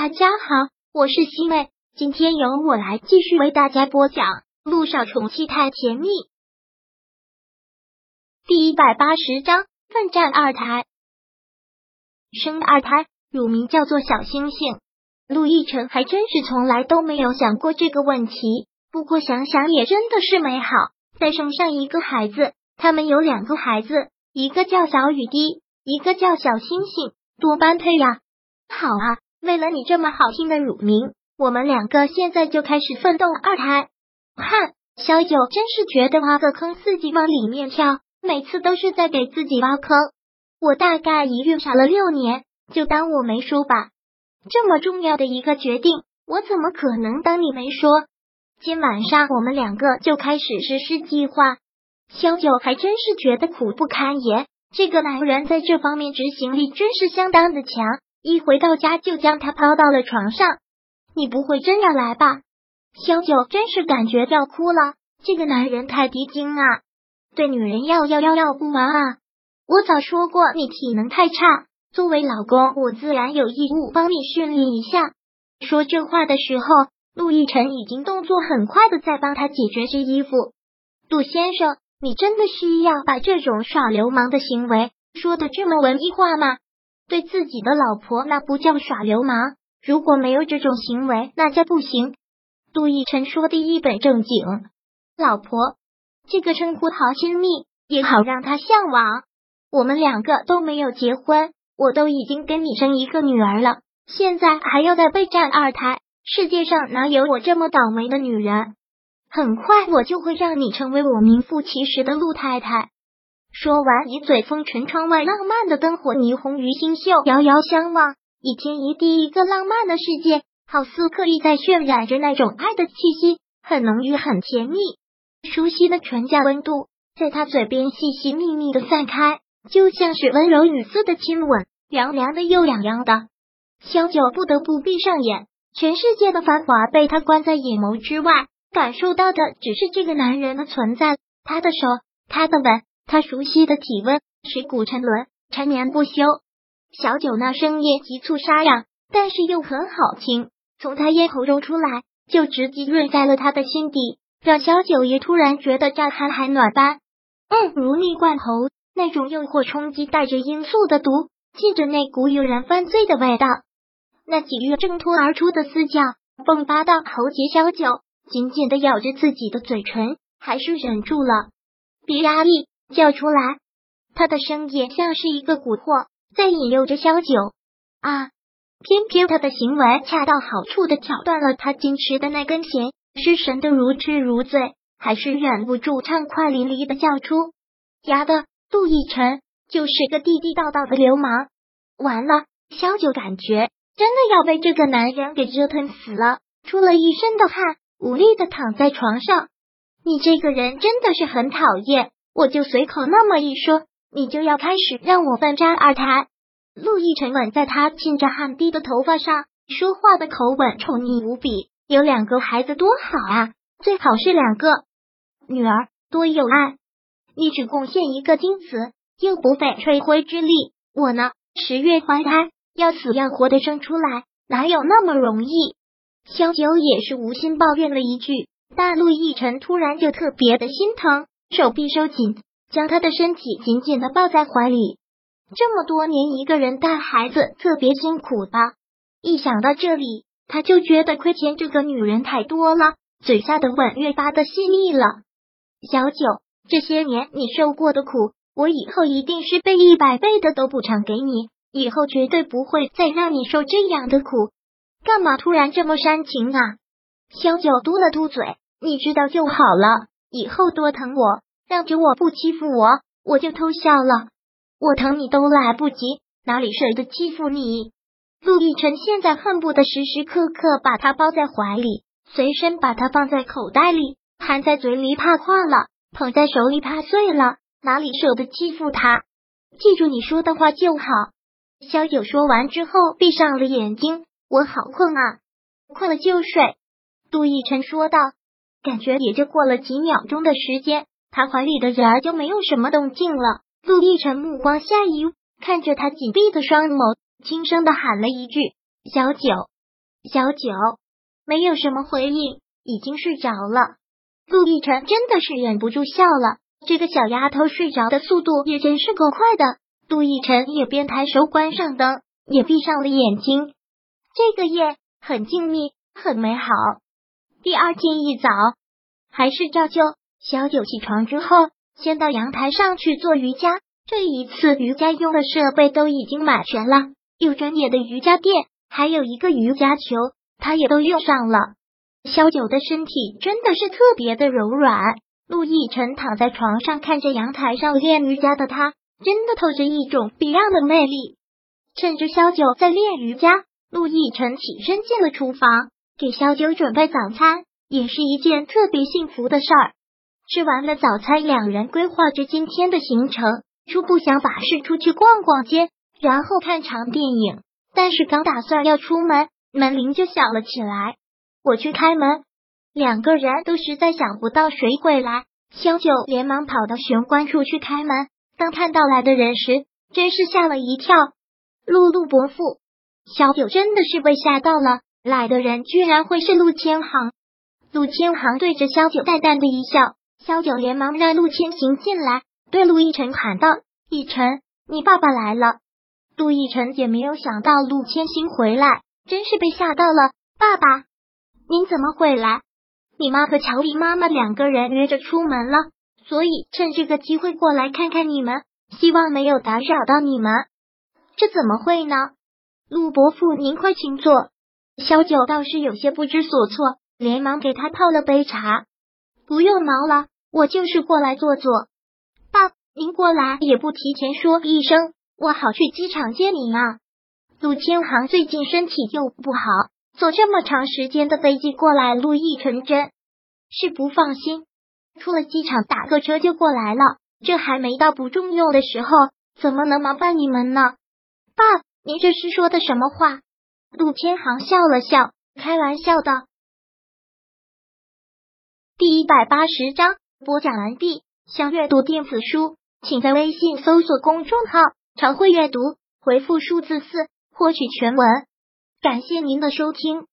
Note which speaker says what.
Speaker 1: 大家好，我是西妹，今天由我来继续为大家播讲《路上宠妻太甜蜜》第一百八十章奋战二胎。生二胎，乳名叫做小星星。陆亦辰还真是从来都没有想过这个问题，不过想想也真的是美好。再生上一个孩子，他们有两个孩子，一个叫小雨滴，一个叫小星星，多般配呀！好啊。为了你这么好听的乳名，我们两个现在就开始奋斗二胎。看，小九真是觉得挖个坑自己往里面跳，每次都是在给自己挖坑。我大概一孕傻了六年，就当我没说吧。这么重要的一个决定，我怎么可能当你没说？今晚上我们两个就开始实施计划。小九还真是觉得苦不堪言，这个男人在这方面执行力真是相当的强。一回到家就将他抛到了床上，你不会真要来吧？小九真是感觉要哭了，这个男人太低精啊，对女人要要要要不完啊！我早说过你体能太差，作为老公我自然有义务帮你训练一下。说这话的时候，陆亦辰已经动作很快的在帮他解决这衣服。陆先生，你真的需要把这种耍流氓的行为说的这么文艺化吗？对自己的老婆那不叫耍流氓，如果没有这种行为，那叫不行。杜奕晨说的一本正经，老婆这个称呼好亲密，也好让他向往。我们两个都没有结婚，我都已经跟你生一个女儿了，现在还要再备战二胎，世界上哪有我这么倒霉的女人？很快我就会让你成为我名副其实的陆太太。说完，一嘴封唇，窗外浪漫的灯火，霓虹鱼星宿，遥遥相望，一天一地，一个浪漫的世界，好似刻意在渲染着那种爱的气息，很浓郁，很甜蜜，熟悉的唇颊温度在他嘴边细细密密的散开，就像是温柔雨丝的亲吻，凉凉的又痒痒的。萧九不得不闭上眼，全世界的繁华被他关在眼眸之外，感受到的只是这个男人的存在，他的手，他的吻。他熟悉的体温，水骨沉沦，缠绵不休。小九那声音急促沙哑，但是又很好听，从他咽喉中出来，就直接润在了他的心底，让小九也突然觉得乍寒还暖般。嗯，如蜜灌喉，那种诱惑冲击，带着罂粟的毒，浸着那股诱人犯罪的味道。那几月挣脱而出的嘶叫，迸发到喉结，小九紧紧的咬着自己的嘴唇，还是忍住了，别压抑。叫出来，他的声音像是一个蛊惑，在引诱着萧九啊！偏偏他的行为恰到好处的挑断了他矜持的那根弦，失神的如痴如醉，还是忍不住畅快淋漓的叫出：“丫的，杜奕辰就是个地地道道的流氓！”完了，萧九感觉真的要被这个男人给折腾死了，出了一身的汗，无力的躺在床上。你这个人真的是很讨厌。我就随口那么一说，你就要开始让我奋战二胎。陆亦辰吻在他浸着汗滴的头发上，说话的口吻宠溺无比。有两个孩子多好啊，最好是两个女儿，多有爱。你只贡献一个精子，又不费吹灰之力。我呢，十月怀胎，要死要活的生出来，哪有那么容易？萧九也是无心抱怨了一句，但陆亦辰突然就特别的心疼。手臂收紧，将他的身体紧紧的抱在怀里。这么多年一个人带孩子，特别辛苦吧？一想到这里，他就觉得亏欠这个女人太多了，嘴下的吻越发的细腻了。小九，这些年你受过的苦，我以后一定是倍一百倍的都补偿给你，以后绝对不会再让你受这样的苦。干嘛突然这么煽情啊？小九嘟了嘟嘴，你知道就好了。以后多疼我，让着我不欺负我，我就偷笑了。我疼你都来不及，哪里舍得欺负你？陆亦辰现在恨不得时时刻刻把他抱在怀里，随身把他放在口袋里，含在嘴里怕化了，捧在手里怕碎了，哪里舍得欺负他？记住你说的话就好。萧九说完之后，闭上了眼睛。我好困啊，困了就睡。杜奕辰说道。感觉也就过了几秒钟的时间，他怀里的人儿就没有什么动静了。陆亦辰目光下移，看着他紧闭的双眸，轻声的喊了一句：“小九。”小九没有什么回应，已经睡着了。陆亦辰真的是忍不住笑了，这个小丫头睡着的速度也真是够快的。陆亦辰也边抬手关上灯，也闭上了眼睛。这个夜很静谧，很美好。第二天一早，还是照旧，小九起床之后，先到阳台上去做瑜伽。这一次瑜伽用的设备都已经买全了，有专业的瑜伽垫，还有一个瑜伽球，他也都用上了。小九的身体真的是特别的柔软。陆亦辰躺在床上，看着阳台上练瑜伽的他，真的透着一种别样的魅力。趁着小九在练瑜伽，陆亦辰起身进了厨房，给小九准备早餐，也是一件特别幸福的事儿。吃完了早餐，两人规划着今天的行程。初步想法是出去逛逛街，然后看场电影。但是刚打算要出门，门铃就响了起来。我去开门，两个人都实在想不到谁会来。小九连忙跑到玄关处去开门，当看到来的人时，真是吓了一跳。陆陆伯父，小九真的是被吓到了。来的人居然会是陆千行。陆千行对着萧九淡淡的一笑，萧九连忙让陆千行进来。对陆亦辰喊道：“亦辰，你爸爸来了。”陆亦辰也没有想到陆千行回来，真是被吓到了。爸爸，您怎么会来？你妈和乔丽妈妈两个人约着出门了，所以趁这个机会过来看看你们，希望没有打扰到你们。这怎么会呢？陆伯父，您快请坐。小九倒是有些不知所措，连忙给他泡了杯茶。不用忙了，我就是过来坐坐。爸，您过来也不提前说一声，我好去机场接您啊。陆千行最近身体又不好，坐这么长时间的飞机过来，陆亦纯真是不放心。出了机场打个车就过来了，这还没到不重用的时候，怎么能麻烦你们呢？爸，您这是说的什么话？陆天行笑了笑，开玩笑道。第一百八十章播讲完毕。想阅读电子书，请在微信搜索公众号“常会阅读”，回复数字四获取全文。感谢您的收听。